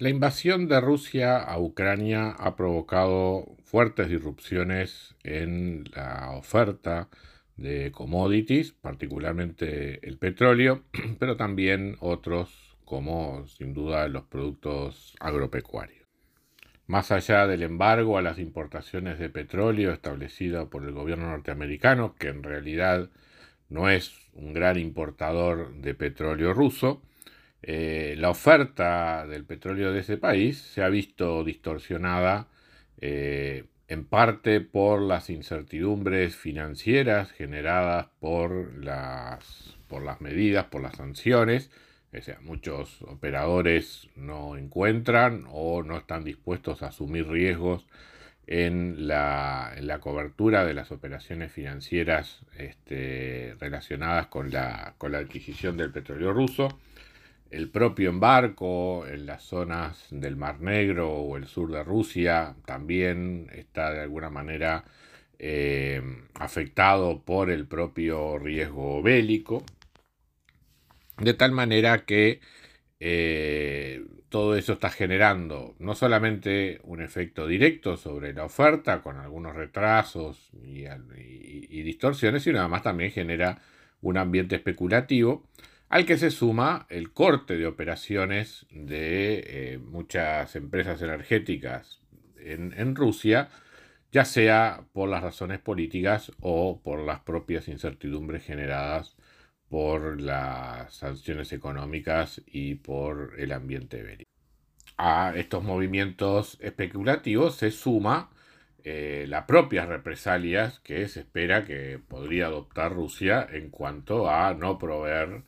La invasión de Rusia a Ucrania ha provocado fuertes disrupciones en la oferta de commodities, particularmente el petróleo, pero también otros como sin duda los productos agropecuarios. Más allá del embargo a las importaciones de petróleo establecido por el gobierno norteamericano, que en realidad no es un gran importador de petróleo ruso, eh, la oferta del petróleo de ese país se ha visto distorsionada eh, en parte por las incertidumbres financieras generadas por las, por las medidas, por las sanciones. O muchos operadores no encuentran o no están dispuestos a asumir riesgos en la, cobertura de las operaciones financieras este, relacionadas con la, con la adquisición del petróleo ruso el propio embarco en las zonas del Mar Negro o el sur de Rusia también está de alguna manera eh, afectado por el propio riesgo bélico, de tal manera que eh, todo eso está generando no solamente un efecto directo sobre la oferta, con algunos retrasos y, distorsiones, sino además también genera un ambiente especulativo al que se suma el corte de operaciones de eh, muchas empresas energéticas en, Rusia, ya sea por las razones políticas o por las propias incertidumbres generadas por las sanciones económicas y por el ambiente bélico. A estos movimientos especulativos se suma eh, las propias represalias que se espera que podría adoptar Rusia en cuanto a no proveer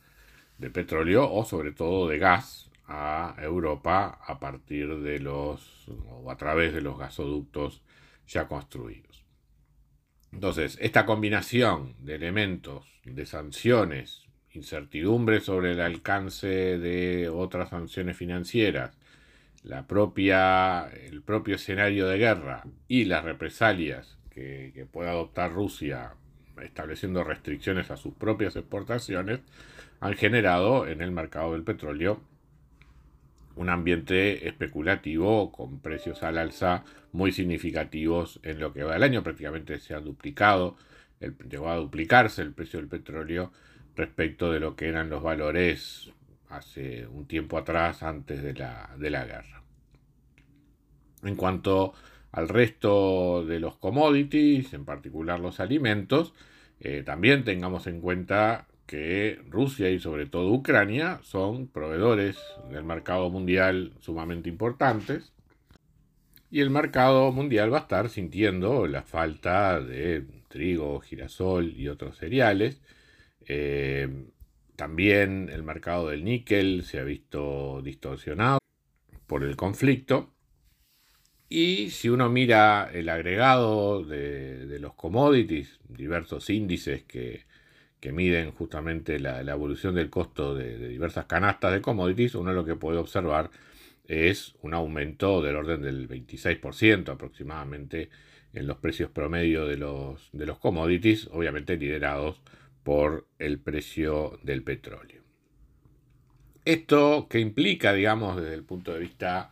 de petróleo o sobre todo de gas a Europa a partir de los o a través de los gasoductos ya construidos. Entonces, esta combinación de elementos, de sanciones, incertidumbre sobre el alcance de otras sanciones financieras, la propia, el propio escenario de guerra y las represalias que, que puede adoptar Rusia estableciendo restricciones a sus propias exportaciones, han generado en el mercado del petróleo un ambiente especulativo con precios al alza muy significativos en lo que va del año. Prácticamente se ha duplicado, el, llegó a duplicarse el precio del petróleo respecto de lo que eran los valores hace un tiempo atrás, antes de la, de la guerra. En cuanto al resto de los commodities, en particular los alimentos, eh, también tengamos en cuenta que Rusia y sobre todo Ucrania son proveedores del mercado mundial sumamente importantes y el mercado mundial va a estar sintiendo la falta de trigo, girasol y otros cereales. Eh, también el mercado del níquel se ha visto distorsionado por el conflicto. Y si uno mira el agregado de los commodities, diversos índices que, que miden justamente la, evolución del costo de, diversas canastas de commodities, uno lo que puede observar es un aumento del orden del 26% aproximadamente en los precios promedio de los, de los commodities, obviamente liderados por el precio del petróleo. Esto que implica, digamos, desde el punto de vista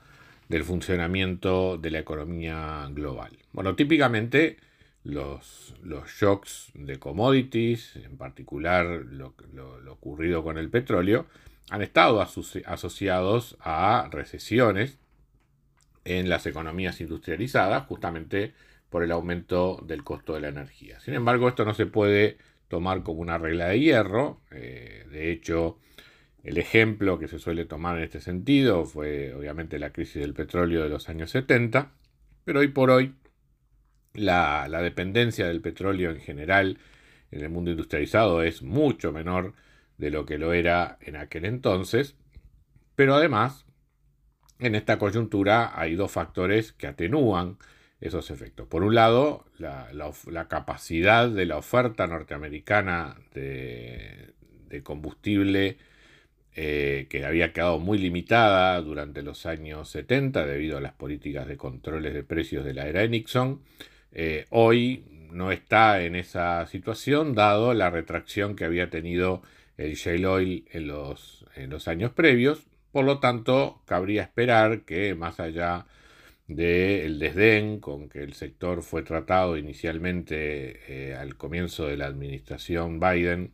del funcionamiento de la economía global. Bueno, típicamente los, shocks de commodities, en particular lo, ocurrido con el petróleo, han estado asociados a recesiones en las economías industrializadas, justamente por el aumento del costo de la energía. Sin embargo, esto no se puede tomar como una regla de hierro. Eh, de hecho, el ejemplo que se suele tomar en este sentido fue obviamente la crisis del petróleo de los años 70, pero hoy por hoy la, dependencia del petróleo en general en el mundo industrializado es mucho menor de lo que lo era en aquel entonces, Pero además, en esta coyuntura hay dos factores que atenúan esos efectos. Por un lado, la, capacidad de la oferta norteamericana de, combustible eh, que había quedado muy limitada durante los años 70 debido a las políticas de controles de precios de la era de Nixon, eh, hoy no está en esa situación dado la retracción que había tenido el shale oil en los, en los años previos. Por lo tanto, cabría esperar que más allá del desdén con que el sector fue tratado inicialmente eh, al comienzo de la administración Biden,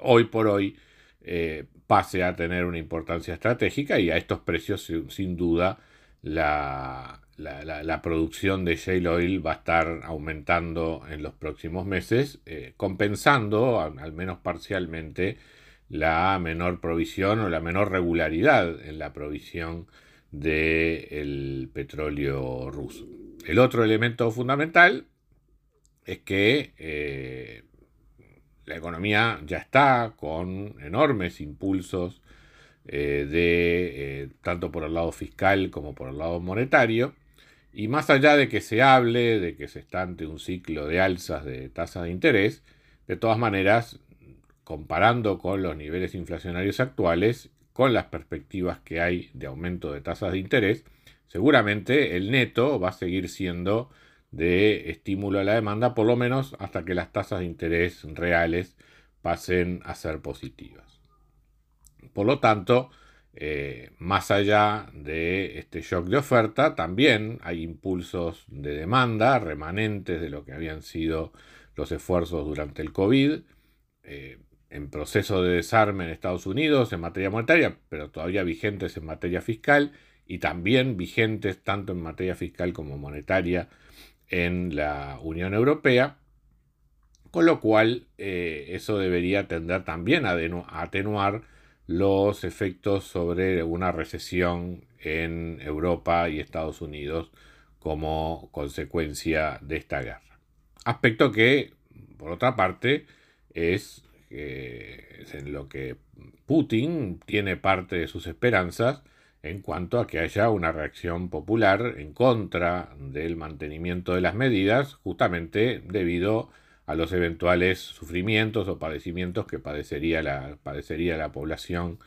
hoy por hoy eh, pase a tener una importancia estratégica y a estos precios sin duda la, la, producción de shale oil va a estar aumentando en los próximos meses, compensando al menos parcialmente la menor provisión o la menor regularidad en la provisión del petróleo ruso. El otro elemento fundamental es que eh, la economía ya está con enormes impulsos eh, de eh, tanto por el lado fiscal como por el lado monetario. Y más allá de que se hable de que se está ante un ciclo de alzas de tasas de interés, de todas maneras, comparando con los niveles inflacionarios actuales, con las perspectivas que hay de aumento de tasas de interés, seguramente el neto va a seguir siendo de estímulo a la demanda, por lo menos hasta que las tasas de interés reales pasen a ser positivas. Por lo tanto, eh, más allá de este shock de oferta, también hay impulsos de demanda remanentes de lo que habían sido los esfuerzos durante el COVID. Eh, en proceso de desarme en Estados Unidos en materia monetaria, pero todavía vigentes en materia fiscal y también vigentes tanto en materia fiscal como monetaria en la Unión Europea, con lo cual eh, eso debería tender también a, atenuar los efectos sobre una recesión en Europa y Estados Unidos como consecuencia de esta guerra. Aspecto que, por otra parte, es es en lo que Putin tiene parte de sus esperanzas en cuanto a que haya una reacción popular en contra del mantenimiento de las medidas, justamente debido a los eventuales sufrimientos o padecimientos que padecería la, padecería la población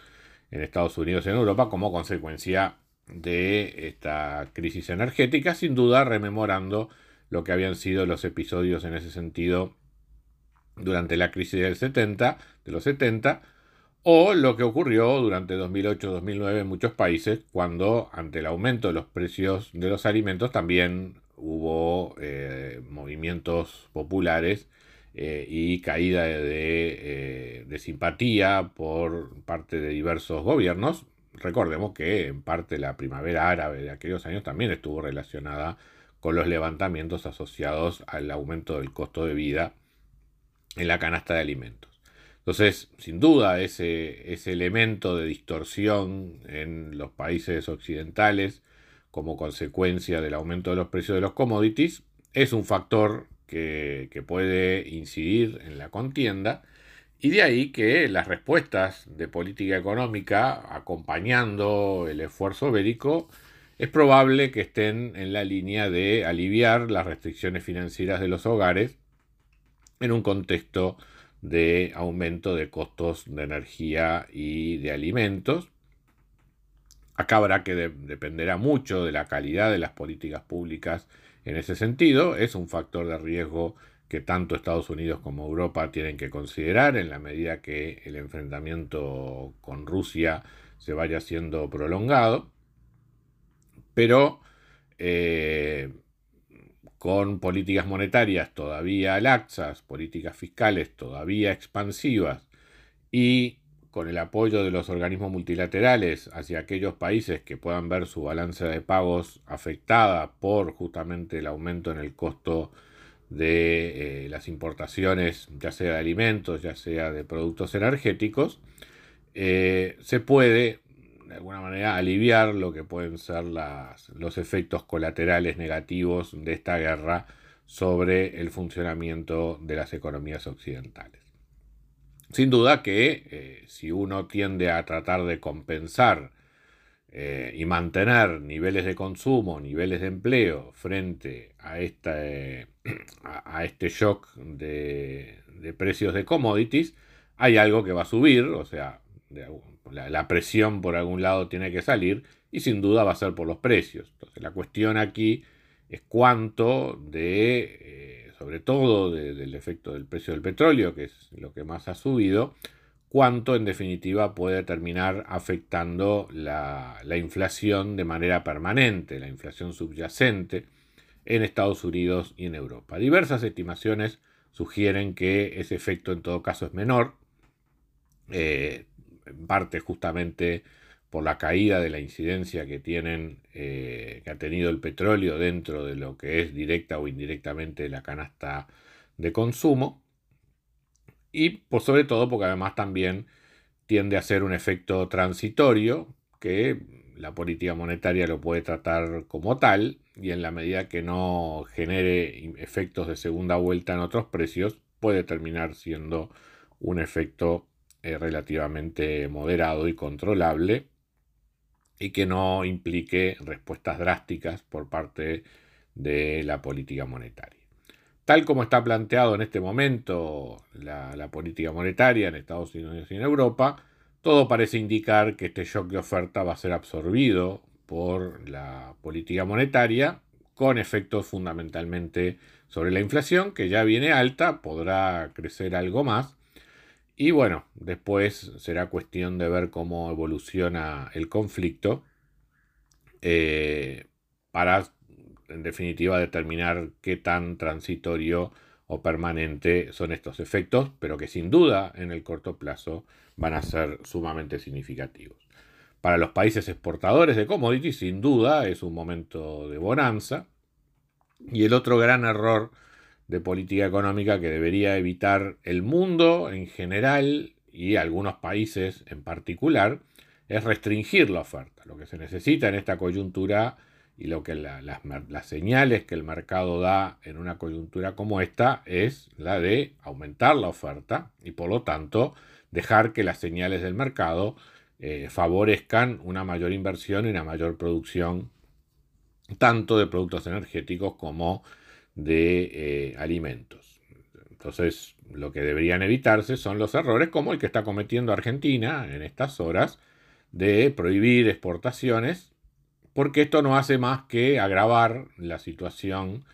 en Estados Unidos y en Europa como consecuencia de esta crisis energética, sin duda rememorando lo que habían sido los episodios en ese sentido durante la crisis del 70, de los 70, o lo que ocurrió durante 2008-2009 en muchos países, cuando ante el aumento de los precios de los alimentos también hubo eh, movimientos populares eh, y caída de, eh, de, simpatía por parte de diversos gobiernos. Recordemos que en parte la primavera árabe de aquellos años también estuvo relacionada con los levantamientos asociados al aumento del costo de vida en la canasta de alimentos. Entonces, sin duda, ese, ese elemento de distorsión en los países occidentales como consecuencia del aumento de los precios de los commodities es un factor que, que puede incidir en la contienda. Y de ahí que las respuestas de política económica acompañando el esfuerzo bélico es probable que estén en la línea de aliviar las restricciones financieras de los hogares en un contexto de aumento de costos de energía y de alimentos. Acá habrá que dependerá mucho de la calidad de las políticas públicas en ese sentido. Es un factor de riesgo que tanto Estados Unidos como Europa tienen que considerar en la medida que el enfrentamiento con Rusia se vaya siendo prolongado. Pero eh, con políticas monetarias todavía laxas, políticas fiscales todavía expansivas y con el apoyo de los organismos multilaterales hacia aquellos países que puedan ver su balanza de pagos afectada por justamente el aumento en el costo de eh, las importaciones, ya sea de alimentos, ya sea de productos energéticos, eh, se puede de alguna manera aliviar lo que pueden ser los efectos colaterales negativos de esta guerra sobre el funcionamiento de las economías occidentales. Sin duda que eh, si uno tiende a tratar de compensar eh, y mantener niveles de consumo, niveles de empleo frente a, esta, a, este shock de, precios de commodities, hay algo que va a subir, o sea, la, presión por algún lado tiene que salir y sin duda va a ser por los precios. Entonces la cuestión aquí es cuánto de, eh, sobre todo del efecto del precio del petróleo, que es lo que más ha subido, cuánto en definitiva puede terminar afectando la, inflación de manera permanente, la inflación subyacente en Estados Unidos y en Europa. Diversas estimaciones sugieren que ese efecto en todo caso es menor, eh, en parte justamente por la caída de la incidencia que tienen eh, que ha tenido el petróleo dentro de lo que es directa o indirectamente la canasta de consumo. Y por sobre todo porque además también tiende a ser un efecto transitorio que la política monetaria lo puede tratar como tal y en la medida que no genere efectos de segunda vuelta en otros precios puede terminar siendo un efecto relativamente moderado y controlable y que no implique respuestas drásticas por parte de la política monetaria. Tal como está planteado en este momento la, política monetaria en Estados Unidos y en Europa, todo parece indicar que este shock de oferta va a ser absorbido por la política monetaria con efectos fundamentalmente sobre la inflación, que ya viene alta, podrá crecer algo más. Y bueno, después será cuestión de ver cómo evoluciona el conflicto eh, para en definitiva determinar qué tan transitorio o permanente son estos efectos, pero que sin duda en el corto plazo van a ser sumamente significativos. Para los países exportadores de commodities, sin duda, es un momento de bonanza. Y el otro gran error de política económica que debería evitar el mundo en general y algunos países en particular es restringir la oferta. Lo que se necesita en esta coyuntura y lo que las señales que el mercado da en una coyuntura como esta es la de aumentar la oferta y por lo tanto dejar que las señales del mercado eh, favorezcan una mayor inversión y una mayor producción tanto de productos energéticos como de eh, alimentos. Entonces, lo que deberían evitarse son los errores como el que está cometiendo Argentina en estas horas de prohibir exportaciones porque esto no hace más que agravar la situación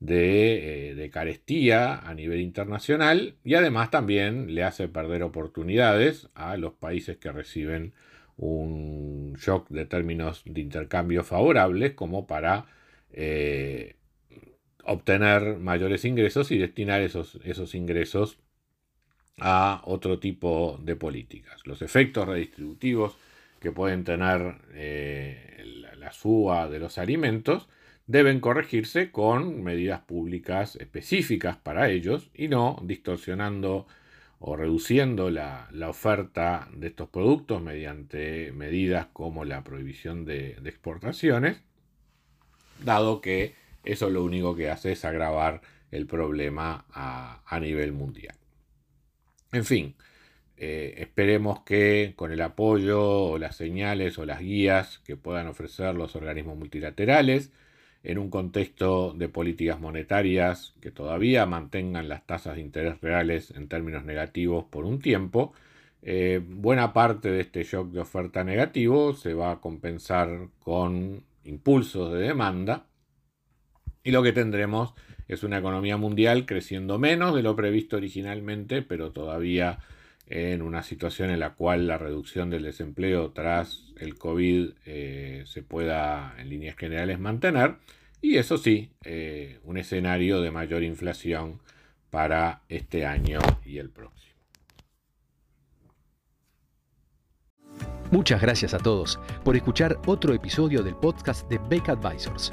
de, eh, carestía a nivel internacional y además también le hace perder oportunidades a los países que reciben un shock de términos de intercambio favorables como para eh, obtener mayores ingresos y destinar esos, esos ingresos a otro tipo de políticas. Los efectos redistributivos que pueden tener eh, la suba de los alimentos deben corregirse con medidas públicas específicas para ellos y no distorsionando o reduciendo la, oferta de estos productos mediante medidas como la prohibición de, exportaciones, dado que eso lo único que hace es agravar el problema a, nivel mundial. En fin, eh, esperemos que con el apoyo o las señales o las guías que puedan ofrecer los organismos multilaterales, en un contexto de políticas monetarias que todavía mantengan las tasas de interés reales en términos negativos por un tiempo, eh, buena parte de este shock de oferta negativo se va a compensar con impulsos de demanda y lo que tendremos es una economía mundial creciendo menos de lo previsto originalmente, pero todavía en una situación en la cual la reducción del desempleo tras el COVID eh, se pueda en líneas generales mantener. Y eso sí, eh, un escenario de mayor inflación para este año y el próximo. Muchas gracias a todos por escuchar otro episodio del podcast de Beck Advisors.